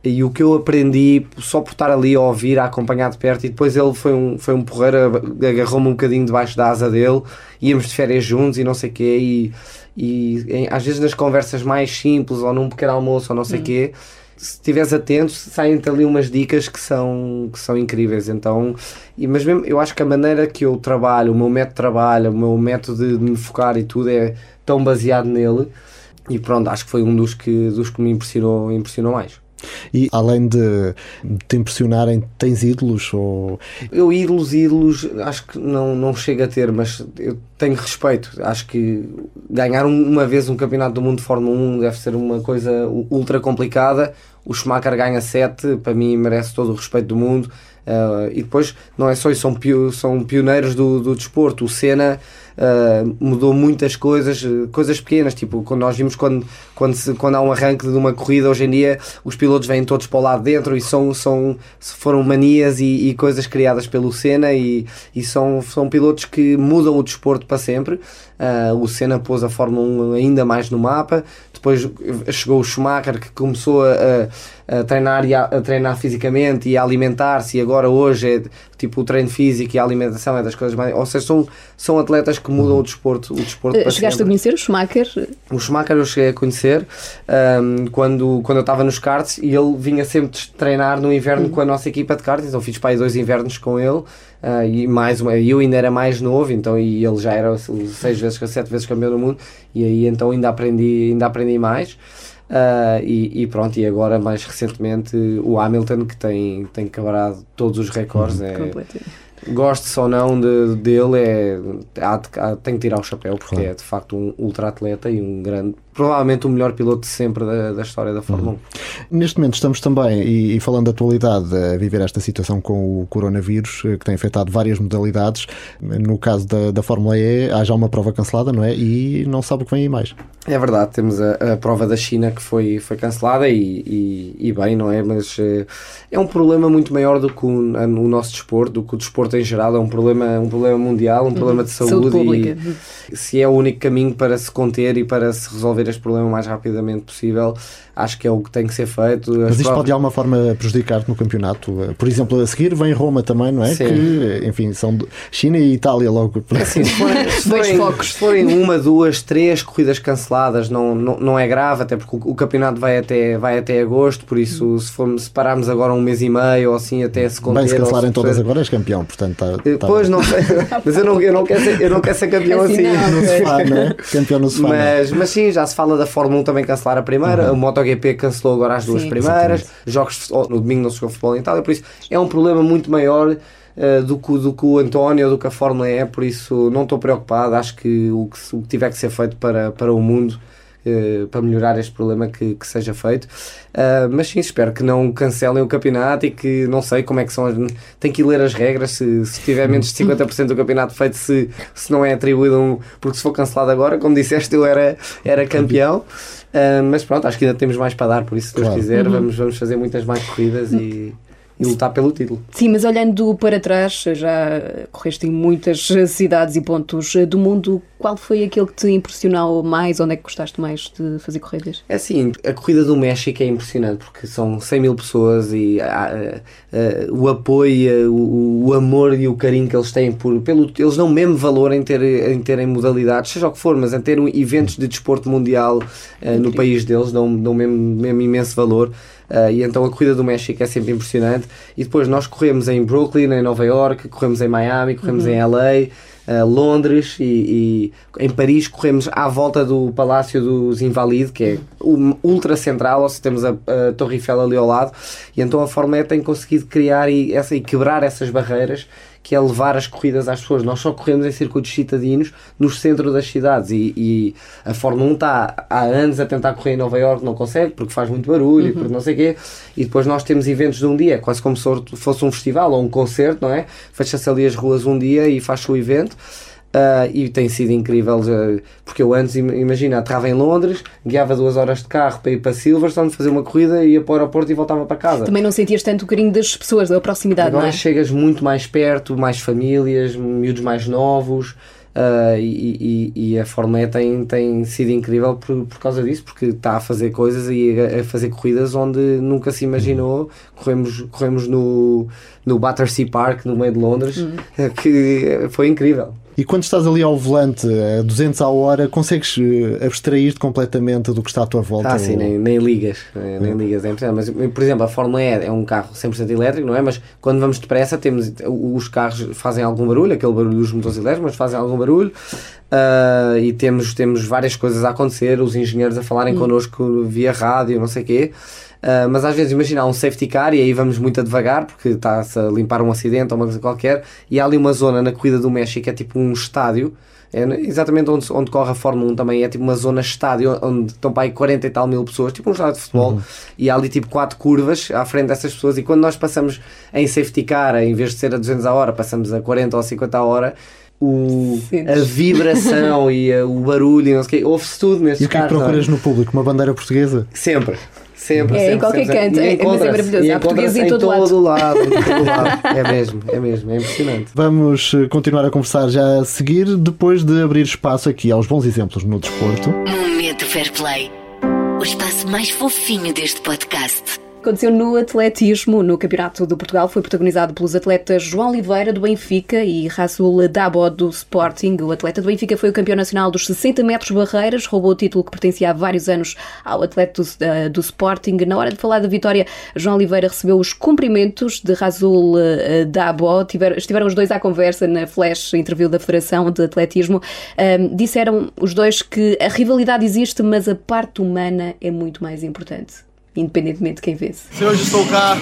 E o que eu aprendi só por estar ali a ouvir, a acompanhar de perto, e depois ele foi um, foi um porreiro, agarrou-me um bocadinho debaixo da asa dele, íamos de férias juntos e não sei o quê, e, e em- às vezes nas conversas mais simples, ou num pequeno almoço, ou não sei o quê, se estiveres atento, saem-te ali umas dicas que são, que são incríveis. Então, e, mas mesmo, eu acho que a maneira que eu trabalho, o meu método de trabalho, o meu método de, de me focar e tudo é tão baseado nele. E pronto, acho que foi um dos que, dos que me impressionou, impressionou mais. E além de te impressionarem, tens ídolos? Ou... Eu ídolos, ídolos, acho que não, não chego a ter, mas eu tenho respeito. Acho que ganhar um- uma vez um campeonato do mundo de Fórmula 1 deve ser uma coisa ultra complicada. O Schumacher ganha 7, para mim merece todo o respeito do mundo. Uh, e depois, não é só isso, são, pio- são pioneiros do, do desporto. O Senna uh, mudou muitas coisas, uh, coisas pequenas, tipo quando nós vimos quando, quando, se- quando há um arranque de uma corrida, hoje em dia os pilotos vêm todos para o lado dentro e são, são, foram manias e, e coisas criadas pelo Senna e, e são, são pilotos que mudam o desporto para sempre. Uh, o Senna pôs a Fórmula 1 ainda mais no mapa. Depois chegou o Schumacher que começou a, a- treinar, e a, a treinar fisicamente e a alimentar-se. E agora, hoje, é tipo o treino físico e a alimentação é das coisas mais. Ou seja, são, são atletas que mudam o desporto, o desporto para Chegaste a conhecer o Schumacher? O Schumacher eu cheguei a conhecer ahm, quando, quando eu estava nos karts e ele vinha sempre treinar no inverno com a nossa equipa de karts, então fiz para aí dois invernos com ele ah, e mais uma, eu ainda era mais novo, então e ele já era seis vezes, sete vezes campeão do mundo e aí então ainda aprendi, ainda aprendi mais. Ah, e, e pronto, e agora mais recentemente o Hamilton que tem, tem quebrado todos os recordes. É, Completamente. goste ou não de, dele, é, há há- tem que tirar o chapéu, porque é de facto um ultra atleta e um grande, provavelmente o melhor piloto de sempre da, da história da Fórmula 1. Neste momento estamos também, e, e falando da atualidade, a viver esta situação com o coronavírus, eh, que tem afetado várias modalidades. No caso da, da Fórmula E, há já uma prova cancelada, não é? E não sabe o que vem aí mais. É verdade, temos a, a prova da China que foi, foi cancelada e, e, e bem, não é? Mas eh, é um problema muito maior do que o, o nosso desporto, do que o desporto em geral. É um problema, um problema mundial, um problema de saúde. Saúde pública. E se é o único caminho para se conter e para se resolver este problema o mais rapidamente possível, acho que é o que tem que ser feito. As Mas isto provas- pode de alguma forma prejudicar-te no campeonato. Eh, Por exemplo, a seguir vem Roma também, não é? Sim. Que, enfim, são China e Itália logo. Assim, se forem, se Dois forem- focos. se forem uma, duas, três corridas canceladas, não, não, não é grave, até porque o, o campeonato vai até, vai até agosto, por isso se, formos, se pararmos agora um mês e meio ou assim até se conter. Bem, se cancelarem se- todas agora, és campeão, portanto tá- está. está- Pois, não sei, mas eu não, eu, não quero ser, eu não quero ser campeão Assim assim. não. No sofá, não é? Campeão não é? Mas, mas sim, já se fala da Fórmula 1 também cancelar a primeira, o MotoGP cancelou agora as duas Sim. primeiras, jogos de futebol- no domingo não se jogou futebol em Itália, por isso é um problema muito maior eh, do, que, o- do que o António, do que a Fórmula é, por isso não estou preocupado, acho que o que, o que tiver que ser feito para, para o mundo eh, para melhorar este problema que, que seja feito. Ah, mas sim, espero que não cancelem o campeonato e que não sei como é que são as. Tem que ler as regras se, se tiver menos de 50% do campeonato feito, se, se não é atribuído um. Porque se for cancelado agora, como disseste, eu era, era campeão. Ah, mas pronto, acho que ainda temos mais para dar, por isso, se Deus Claro. quiser, vamos, vamos fazer muitas mais corridas e, e lutar pelo título. Sim, mas olhando para trás, já correste em muitas cidades e pontos do mundo. qual foi aquele que te impressionou mais? Onde é que gostaste mais de fazer corridas? É assim, a corrida do México é impressionante porque são 100 mil pessoas e uh, uh, o apoio, o, o, amor e o carinho que eles têm por. Pelo, eles dão mesmo valor em, ter, em terem modalidades, seja o que for, mas em ter eventos de desporto mundial uh, no país deles, dão, dão mesmo, mesmo imenso valor. Uh, e então a corrida do México é sempre impressionante. E depois nós corremos em Brooklyn, em Nova York, corremos em Miami, corremos uhum. em LA. Uh, Londres e, e, em Paris corremos à volta do Palácio dos Invalides, que é ultra central, ou seja, temos a, a Torre Eiffel ali ao lado, e então a Fórmula E tem conseguido criar e, essa, e quebrar essas barreiras que é levar as corridas às pessoas. Nós só corremos em circuitos citadinos no centro das cidades e, e a Fórmula 1 está há anos a tentar correr em Nova York, não consegue porque faz muito barulho uhum. e porque não sei o quê. E depois nós temos eventos de um dia, quase como se fosse um festival ou um concerto, não é? Fecha-se ali as ruas um dia e faz o evento. Uh, e tem sido incrível, uh, porque eu antes, imagina, estava em Londres, guiava duas horas de carro para ir para Silverstone, fazer uma corrida, ia para o aeroporto e voltava para casa. Também não sentias tanto o carinho das pessoas, da proximidade, Agora não é? chegas muito mais perto, mais famílias, miúdos mais novos. Uh, e, e, e, a Fórmula E tem, tem sido incrível por, por causa disso, porque está a fazer coisas e a, a, fazer corridas onde nunca se imaginou. Corremos, corremos no, no Battersea Park, no meio de Londres, uhum. que foi incrível. E quando estás ali ao volante a 200 à hora, consegues eh, abstrair-te completamente do que está à tua volta? Ah, sim, nem, nem ligas. Nem hum. ligas, é Mas, por exemplo, a Fórmula E é um carro 100% elétrico, não é? Mas quando vamos depressa, temos, os carros fazem algum barulho, aquele barulho dos motores elétricos, mas fazem algum barulho. Uh, e temos, temos várias coisas a acontecer, os engenheiros a falarem hum. connosco via rádio, não sei o quê. Uh, mas às vezes imagina um safety car e aí vamos muito a devagar porque está-se a limpar um acidente ou uma coisa qualquer e há ali uma zona na corrida do México que é tipo um estádio é exatamente onde, onde corre a Fórmula 1 também é tipo uma zona estádio onde estão para aí 40 e tal mil pessoas, tipo um estádio de futebol, uhum. e há ali tipo quatro curvas à frente dessas pessoas. E quando nós passamos em safety car, em vez de ser a 200 a hora, passamos a 40 ou 50 a hora. O, a vibração e a, o barulho, não sei o ouve-se tudo nestes E o que é que procuras no público? Uma bandeira portuguesa? Sempre. Sempre, é, sempre, em qualquer sempre, canto, é, mas é maravilhoso. Há português em todo, todo lado. Em todo lado. É mesmo, é mesmo, é impressionante. Vamos eh, continuar a conversar já a seguir, depois de abrir espaço aqui aos bons exemplos no desporto. Momento Fair Play, o espaço mais fofinho deste podcast aconteceu no atletismo, no Campeonato do Portugal. Foi protagonizado pelos atletas João Oliveira, do Benfica, e Rasul Dabo, do Sporting. O atleta do Benfica foi o campeão nacional dos 60 metros barreiras, roubou o título que pertencia há vários anos ao atleta do, uh, do Sporting. Na hora de falar da vitória, João Oliveira recebeu os cumprimentos de Rasul uh, Dabo. Tiver, estiveram os dois à conversa na flash interview da Federação de Atletismo. Um, disseram os dois que a rivalidade existe, mas a parte humana é muito mais importante independentemente de quem vence. Se hoje estou cá,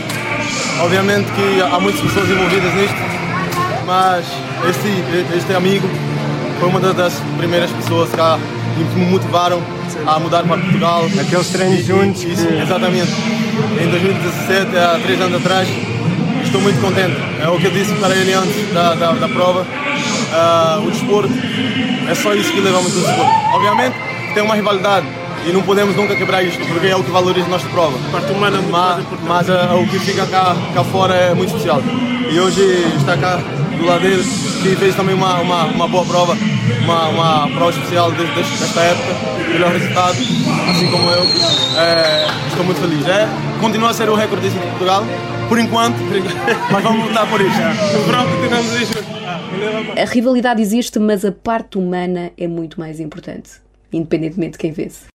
obviamente que há muitas pessoas envolvidas nisto, mas este, este amigo foi uma das primeiras pessoas que me motivaram a mudar para Portugal. Aqueles treinos juntos. Isso, exatamente. Em 2017, há três anos atrás, estou muito contente. É o que eu disse para ele antes da, da, da prova. Uh, o desporto é só isso que leva muito o desporto. Obviamente tem uma rivalidade, e não podemos nunca quebrar isto, porque é o que valoriza a nossa prova. A parte humana é muito mas, mas uh, o que fica cá, cá fora é muito especial. E hoje está cá do lado dele, que fez também uma, uma, uma boa prova, uma, uma prova especial desde, desta época, melhor resultado, assim como eu. É, estou muito feliz. É, continua a ser o recordista de Portugal, por enquanto, mas vamos lutar por que tivemos isso. A rivalidade existe, mas a parte humana é muito mais importante, independentemente de quem vence.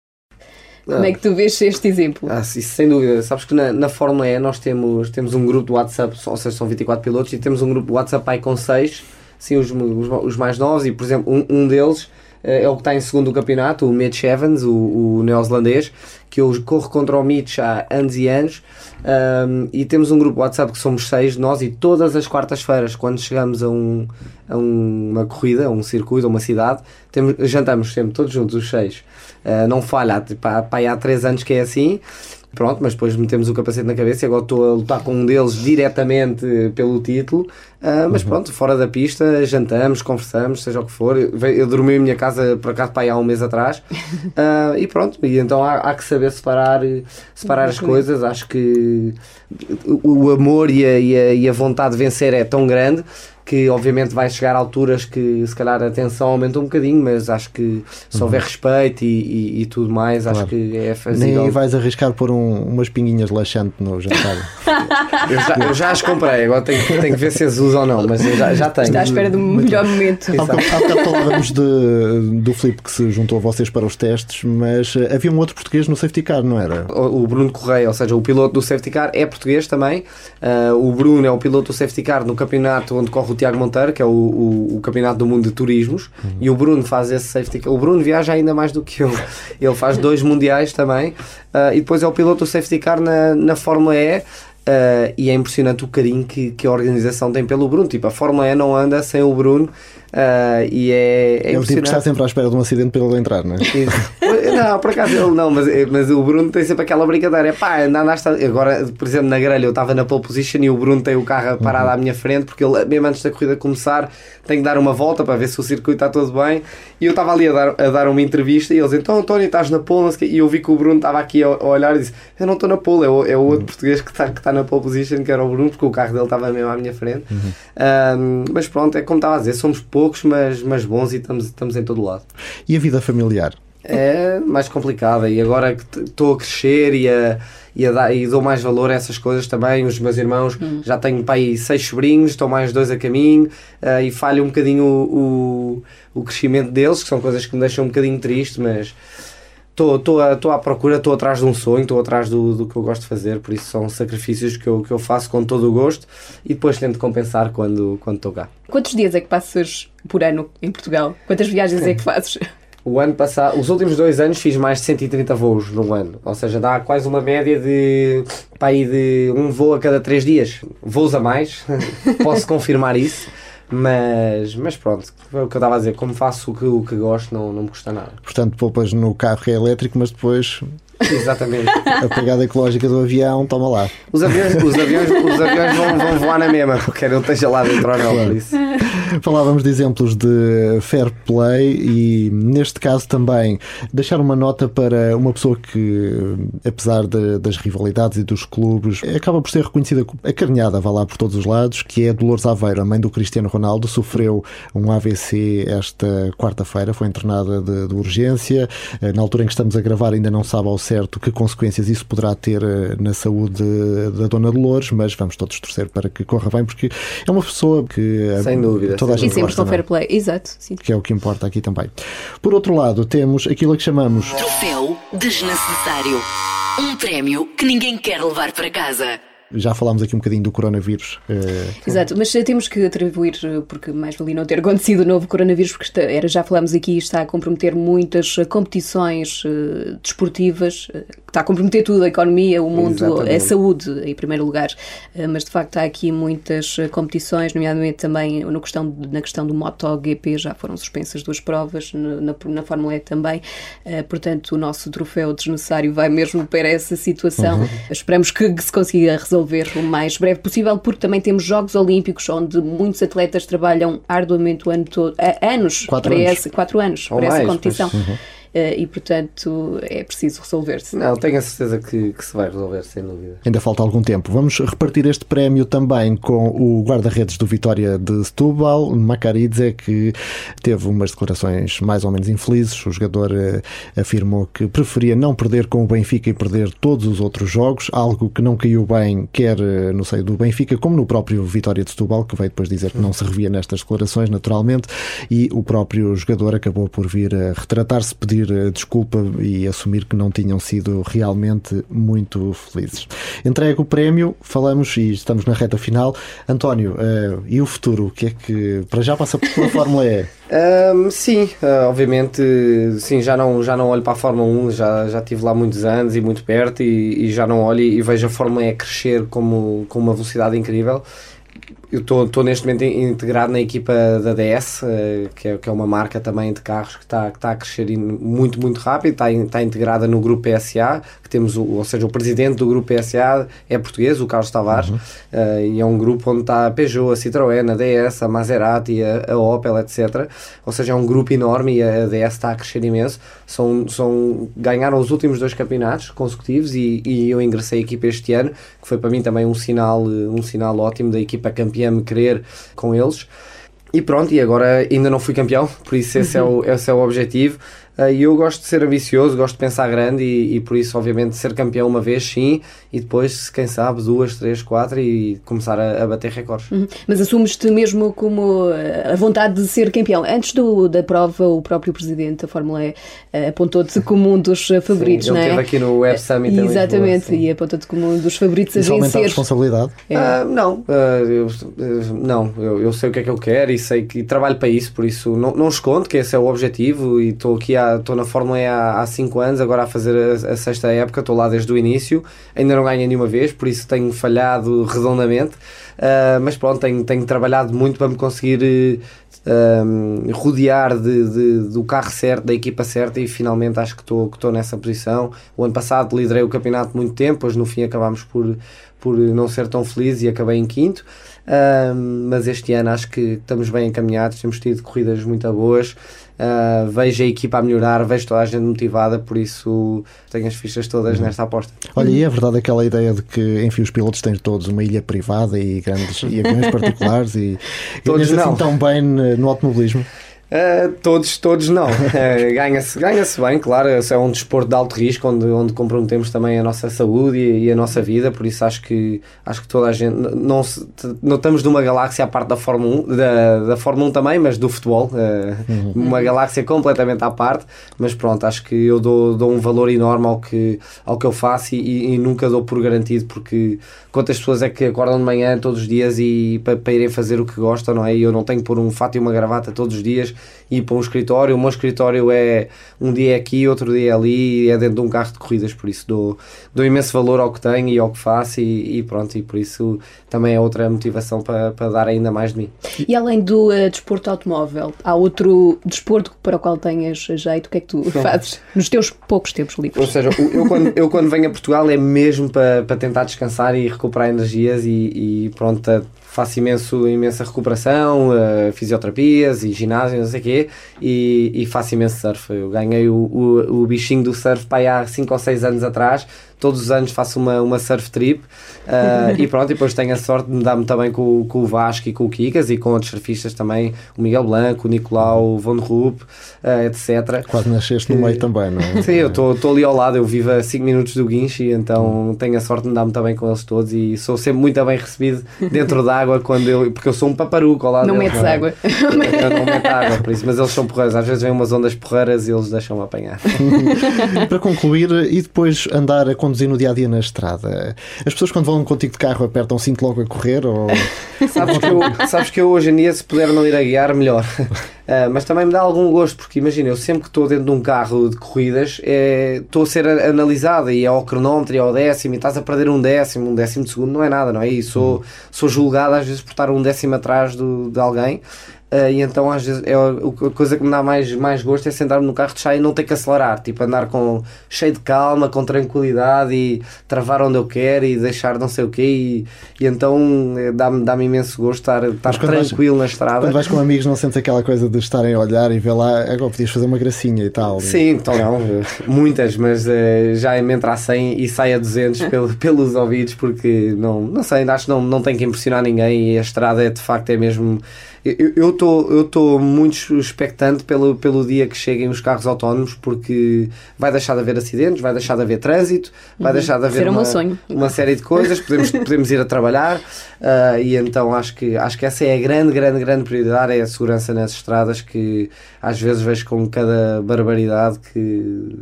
Como é que tu vês este exemplo? Ah, sim, sem dúvida. Sabes que na, na Fórmula E nós temos, temos um grupo de WhatsApp, ou seja, são 24 pilotos, e temos um grupo de WhatsApp aí com 6, sim, os, os, os, mais novos, e por exemplo, um, um deles eh, é o que está em segundo do campeonato, o Mitch Evans, o, o neozelandês, que eu corro contra o Mitch há anos e anos. Um, e temos um grupo WhatsApp que somos seis, nós, e todas as quartas-feiras, quando chegamos a, um, a uma corrida, a um circuito, a uma cidade, temos, jantamos sempre todos juntos, os seis. Uh, não falha, tipo, há, pá, há três anos que é assim. Pronto, mas depois metemos o capacete na cabeça e agora estou a lutar com um deles diretamente pelo título. Uh, mas uhum. pronto, fora da pista, jantamos, conversamos, seja o que for. Eu, eu dormi em minha casa por acaso pai, há um mês atrás. Uh, e pronto, e então há, há que saber separar, separar as coisas. Acho que o, o amor e a, e, a, e a vontade de vencer é tão grande que obviamente vai chegar a alturas que se calhar a tensão aumenta um bocadinho, mas acho que se houver respeito e, e- e tudo mais, Claro. acho que é Nem fazível. vais arriscar pôr um- umas pinguinhas laxante no jantar. Eu já, eu já as comprei, agora tenho, que- tenho que ver se as uso ou não, mas eu já, já tenho. Está à espera do melhor momento. Há bocado falávamos de, do Filipe que se juntou a vocês para os testes, mas eh, havia um outro português no safety car, não era? O o Bruno Correia, ou seja, o piloto do safety car, é português também. Ah, o Bruno é o piloto do safety car no campeonato onde corre o Tiago Monteiro, que é o, o- o campeonato do mundo de turismos. E o Bruno faz esse safety car. O Bruno viaja ainda mais do que eu. Ele faz dois mundiais também. Ah, e depois é o piloto do safety car na, na Fórmula E. ah, e é impressionante o carinho que, que a organização tem pelo Bruno. Tipo, a Fórmula E não anda sem o Bruno. Ah, e é, é É o tipo que está sempre à espera de um acidente para ele entrar, não é? Não, por acaso ele não, mas, mas o Bruno tem sempre aquela brincadeira. É pá, andaste. Agora, por exemplo, na grelha eu estava na pole position e o Bruno tem o carro parado à minha frente porque ele, mesmo antes da corrida começar, tem que dar uma volta para ver se o circuito está todo bem. E eu estava ali a dar, a dar uma entrevista e eles então, António, estás na pole? E eu vi que o Bruno estava aqui a, a olhar e disse: Eu não estou na pole, é o, é o outro português que está que tá na pole position, que era o Bruno, porque o carro dele estava mesmo à minha frente. Ahm, mas pronto, é como estava a dizer, somos poucos, mas, mas bons e estamos, estamos em todo lado. E a vida familiar? é mais complicada. E agora que estou a crescer e, a, e, a dar- e dou mais valor a essas coisas também, os meus irmãos já tenho aí seis sobrinhos, estão mais dois a caminho ah, e falha um bocadinho o, o, o crescimento deles, que são coisas que me deixam um bocadinho triste, mas estou à, procura, estou atrás de um sonho, estou atrás do, do que eu gosto de fazer, por isso são sacrifícios que eu, que eu faço com todo o gosto e depois tento compensar quando quando estou cá. Quantos dias é que passas por ano em Portugal? Quantas viagens é que fazes? O ano passado, os últimos dois anos fiz mais de 130 voos no ano, ou seja, dá quase uma média de, aí de um voo a cada três dias. Voos a mais, posso confirmar isso, mas, mas pronto, o que eu estava a dizer, como faço o que, o que gosto, não, não me custa nada. Portanto, poupas no carro que é elétrico, mas depois Exatamente. a pegada ecológica do avião, toma lá. Os aviões, os aviões, os aviões vão, vão voar na mesma, quer eu esteja lá dentro ou não, por isso. Falávamos de exemplos de fair play e, neste caso, também deixar uma nota para uma pessoa que, apesar de- das rivalidades e dos clubes, acaba por ser reconhecida, acarinhada, vá lá por todos os lados, que é Dolores Aveiro, a mãe do Cristiano Ronaldo, sofreu um AVC esta quarta-feira, foi internada de, de urgência. Na altura em que estamos a gravar, ainda não sabe ao certo que consequências isso poderá ter eh, na saúde da Dona Dolores, mas vamos todos torcer para que corra bem, porque é uma pessoa que eh, Sem dúvida, toda a sem E gente sempre gosta, com é? fair play. Exato, sim. que é o que importa aqui também. Por outro lado, temos aquilo a que chamamos Troféu desnecessário. Um prémio que ninguém quer levar para casa. Já falámos aqui um bocadinho do coronavírus. eh, Exato, mas eh, temos que atribuir, eh, porque mais valia não ter acontecido o novo coronavírus, porque está- era, já falámos aqui, está a comprometer muitas competições eh, desportivas, que está a comprometer tudo, a economia, o mundo, Exatamente. a saúde, em primeiro lugar. Eh, Mas de facto há aqui muitas competições, nomeadamente também no questão, na questão do MotoGP, já foram suspensas duas provas, no- na, na Fórmula E também. Portanto, o nosso troféu desnecessário vai mesmo para essa situação. Esperamos que, que se consiga resolver o mais breve possível, porque também temos Jogos Olímpicos, onde muitos atletas trabalham arduamente o ano todo, há anos, Quatro para anos. essa, quatro anos Ou para essa mais, competição. pois. Eh, e portanto é preciso resolver-se. Não, tenho a certeza que, que se vai resolver, sem dúvida. Ainda falta algum tempo. Vamos repartir este prémio também com o guarda-redes do Vitória de Setúbal, Macaridze, que teve umas declarações mais ou menos infelizes. O jogador eh, afirmou que preferia não perder com o Benfica e perder todos os outros jogos, algo que não caiu bem, quer eh, no seio do Benfica, como no próprio Vitória de Setúbal, que veio depois dizer que não se revia nestas declarações, naturalmente, e o próprio jogador acabou por vir a retratar-se, pedir eh, desculpa e assumir que não tinham sido realmente muito felizes. Entregue o prémio, falamos e estamos na reta final. António, eh, e o futuro? O que é que para já passa pela Fórmula E? Ahm, sim, ah, obviamente, sim, já não, já não olho para a Fórmula 1, já, já estive lá muitos anos e muito perto e, e já não olho e vejo a Fórmula E crescer como, com uma velocidade incrível. Eu estou neste momento in- integrado na equipa da DS, eh, que é, que é uma marca também de carros que está tá a crescer muito, muito rápido, está, está integrada no grupo PSA, que temos, o, ou seja, o presidente do grupo PSA é português, o Carlos Tavares, eh, e é um grupo onde está a Peugeot, a Citroën, a DS, a Maserati, a, a Opel, etc. Ou seja, é um grupo enorme e a DS está a crescer imenso. São, são, ganharam os últimos dois campeonatos consecutivos e, e eu ingressei a equipa este ano, que foi para mim também um sinal, eh, um sinal ótimo da equipa campeã a me querer com eles. E pronto, e agora ainda não fui campeão, por isso esse, é, o, esse é o objetivo. Uh, E eu gosto de ser ambicioso, gosto de pensar grande e, e por isso, obviamente, ser campeão uma vez, sim, e depois, quem sabe, duas, três, quatro e começar a, a bater recordes. Uhum. Mas assumes-te mesmo como eh, a vontade de ser campeão. Antes do, da prova, o próprio presidente da Fórmula E eh, apontou-te como um dos favoritos, Sim, ele não é? esteve aqui no Web Summit Lisboa, Exatamente, sim. e apontou-te como um dos favoritos a Isso aumenta a vencer. responsabilidade. É. Ah, não, ah, eu, ah, não eu, eu sei o que é que eu quero e sei que e trabalho para isso, por isso não, não escondo que esse é o objetivo e estou aqui estou na Fórmula E há 5 anos, agora a fazer a, a sexta época, estou lá desde o início, ainda não ganhei nenhuma vez, por isso tenho falhado redondamente, Ah, mas pronto, tenho, tenho trabalhado muito para me conseguir eh, ah, rodear de, de- do carro certo, da equipa certa e finalmente acho que estou que nessa posição. O ano passado liderei o campeonato muito tempo, hoje no fim acabámos por, por não ser tão feliz e acabei em quinto. Mas este ano acho que estamos bem encaminhados, temos tido corridas muito boas. Ah, vejo a equipa a melhorar, vejo toda a gente motivada, por isso tenho as fichas todas nesta aposta. Olha, e é verdade aquela ideia de que, enfim, os pilotos têm todos uma ilha privada e grandes e aviões particulares e Todos ganhas assim não. tão bem no automobilismo. Uh, todos, todos não. Uh, Ganha-se ganha bem, claro. É um desporto de alto risco onde, onde comprometemos também a nossa saúde e, e a nossa vida. Por isso acho que, acho que toda a gente. Não, se- não estamos numa galáxia à parte da Fórmula 1, da, da Fórmula 1 também, mas do futebol. uh, Uma galáxia completamente à parte. Mas pronto, acho que eu dou, dou um valor enorme ao que, ao que eu faço e, e nunca dou por garantido porque quantas pessoas é que acordam de manhã todos os dias e para, para irem fazer o que gostam, não é? E eu não tenho que pôr um fato e uma gravata todos os dias ir para um escritório. O meu escritório é um dia é aqui, outro dia é ali, é dentro de um carro de corridas, por isso dou, dou imenso valor ao que tenho e ao que faço e, e pronto, e por isso também é outra motivação para, para dar ainda mais de mim. E além do eh, desporto automóvel, há outro desporto para o qual tenhas jeito? O que é que tu fazes nos teus poucos tempos Ou livres? seja, o- eu quando, eu quando venho a Portugal é mesmo para, para tentar descansar e recuperar energias e, e pronto, faço imenso, imensa recuperação, eh, fisioterapias e ginásio, não sei o quê, e, e faço imenso surf. Eu ganhei o, o, o bichinho do surf para há 5 ou 6 anos atrás, todos os anos faço uma, uma surf trip eh, e pronto, e depois tenho a sorte de me dar-me também com, o- com o Vasco e com o Kikas e com outros surfistas também, o Miguel Blanco, o Nicolau, o Von Rupp, eh, etc. Quase nasceste no meio também, não é? Sim, eu estou ali ao lado, eu vivo a 5 minutos do guincho e então tenho a sorte de me dar muito bem com eles todos e sou sempre muito bem recebido dentro da água quando eu, porque eu sou um paparuco ao lado Não deles, metes é? água. Eu não meto água, por isso, mas eles são porreiros, às vezes vêm umas ondas porreiras e eles deixam-me apanhar. Para concluir, e depois andar a conduzir no dia a dia na estrada, as pessoas quando vão contigo de carro apertam o cinto logo a correr ou Sabes que, eu, sabes que eu hoje em dia, se puder não ir a guiar, melhor. Ah, mas também me dá algum gosto, porque imagina, eu sempre que estou dentro de um carro de corridas, é, estou a ser analisado e é ao cronómetro e ao décimo, e estás a perder um décimo, um décimo de segundo, não é nada, não é? E sou, sou julgado às vezes por estar um décimo atrás do, de alguém. Ah, e então às vezes é a, coisa que me dá mais, mais gosto é sentar-me no carro de chá e não ter que acelerar, tipo andar com cheio de calma, com tranquilidade e travar onde eu quero e deixar não sei o quê e, e então eh, dá-me dá imenso gosto estar, estar quando vais- tranquilo na estrada. quando vais com amigos não sentes aquela coisa de estarem a olhar e ver lá, agora podias fazer uma gracinha e tal. Sim, então não, muitas, mas eh, já entra a 100 e sai a 200 pelo, pelos ouvidos porque não, não sei, acho que não, não tem que impressionar ninguém e a estrada é de facto é mesmo. Eu estou eu estou muito expectante pelo, pelo dia que cheguem os carros autónomos porque vai deixar de haver acidentes, vai deixar de haver trânsito, vai deixar de haver uma, sonho. uma série de coisas, podemos, podemos ir a trabalhar ah, e então acho que, acho que essa é a grande, grande, grande prioridade, é a segurança nas estradas que às vezes vejo com cada barbaridade que,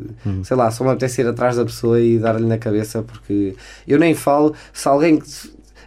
sei lá, só me apetece ir atrás da pessoa e dar-lhe na cabeça porque eu nem falo, se alguém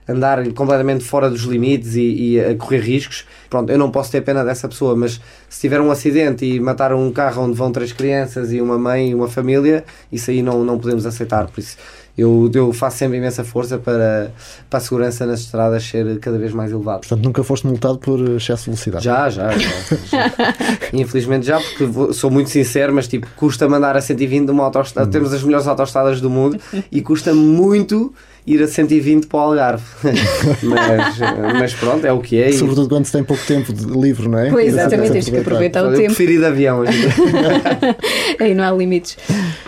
andar completamente fora dos limites e, e a correr riscos, pronto, eu não posso ter pena dessa pessoa, mas se tiver um acidente e matar um carro onde vão três crianças e uma mãe e uma família, isso aí não, não podemos aceitar, por isso eu, eu faço sempre imensa força para, para a segurança nas estradas ser cada vez mais elevada. Portanto, nunca foste multado por excesso de velocidade. Já, já, já, já. Infelizmente já, porque vou- sou muito sincero, mas tipo, custa mandar a 120 de uma autoestrada. Temos as melhores autoestradas do mundo e custa muito ir a 120 para o Algarve. mas, mas pronto, é o que é. e- Sobretudo quando se tem pouco tempo de livre, não é? Pois, exatamente, tens que aproveitar o eu tempo. prefiro ir de avião. Aí não há limites.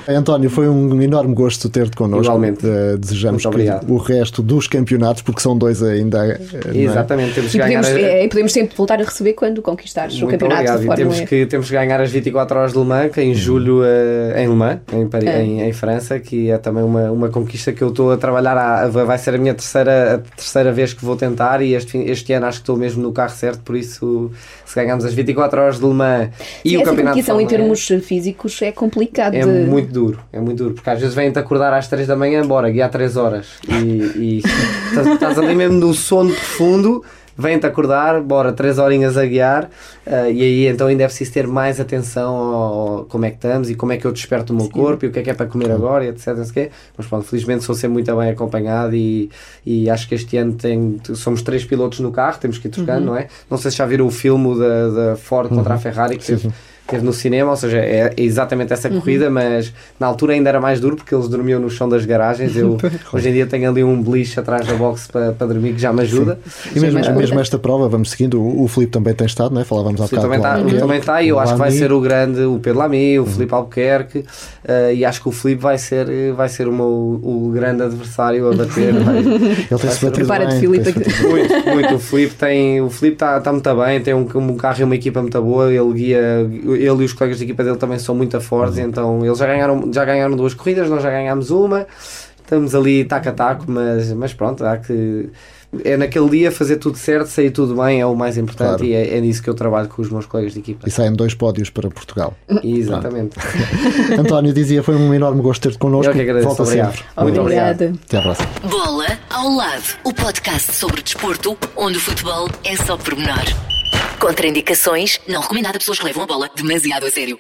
António, foi um enorme gosto ter-te connosco. Igualmente. Eh, desejamos o resto dos campeonatos, porque são dois ainda. eh, é? Exatamente, temos que E ganhar. podemos, a- é, e podemos sempre voltar a receber quando conquistares o Muito campeonato obrigado. E temos que, temos que ganhar as 24 horas de Le Mans, que é em julho eh, em Le Mans, em, Paris, É. em, em França, que é também uma, uma conquista que eu estou a trabalhar. Vai ser a minha terceira, a terceira vez que vou tentar e este, este ano acho que estou mesmo no carro certo, por isso se ganharmos as 24 horas de Le Mans e Sim, o essa campeonato de competição em Fórmula E, termos físicos é complicado. é de... muito duro, é muito duro, porque às vezes vêm-te acordar às 3 da manhã, bora, guiar 3 horas e, e estás ali mesmo no sono profundo, vêm-te acordar, bora, 3 horinhas a guiar, ah, e aí então ainda é preciso ter mais atenção ao, ao como é que estamos e como é que eu desperto o meu corpo e o que é que é para comer agora, e etc. não sei o quê. Mas pronto, felizmente sou sempre muito bem acompanhado e, e acho que este ano tem, somos três pilotos no carro, temos que ir trocando, não é? Não sei se já viram o filme da, da Ford contra a Ferrari que teve teve no cinema, ou seja, é exatamente essa corrida, mas na altura ainda era mais duro porque eles dormiam no chão das garagens. Eu hoje em dia tenho ali um beliche atrás da box para, para dormir que já me ajuda. E mesmo, Sim, mesmo esta prova, vamos seguindo, o, o Filipe também tem estado, não é? Falávamos há O bocado. também está, o também está e eu o acho que vai ser o grande, o Pedro Lamy, o Filipe Albuquerque, eh, e acho que o Filipe vai ser, vai ser o, meu, o grande adversário a bater. vai- Ele tem-se batido Prepara-te, bem, Filipe. Muito, muito. O Filipe tem. O Filipe está tá muito bem, tem um, um carro e uma equipa muito boa. Ele guia. Ele e os colegas de equipa dele também são muito fortes. Então eles já ganharam, já ganharam duas corridas, nós já ganhámos uma. Estamos ali taco a taco, mas, mas pronto, há que. É naquele dia fazer tudo certo, sair tudo bem, é o mais importante Claro. e é, é nisso que eu trabalho com os meus colegas de equipa. E saem dois pódios para Portugal. Exatamente. António dizia, foi um enorme gosto ter-te connosco. Eu que agradeço, Volta obrigado. sempre. Muito obrigado. Obrigada. Até à próxima. Bola ao lado. O podcast sobre desporto, onde o futebol é só pormenor. Contraindicações, não recomendado a pessoas que levam a bola demasiado a sério.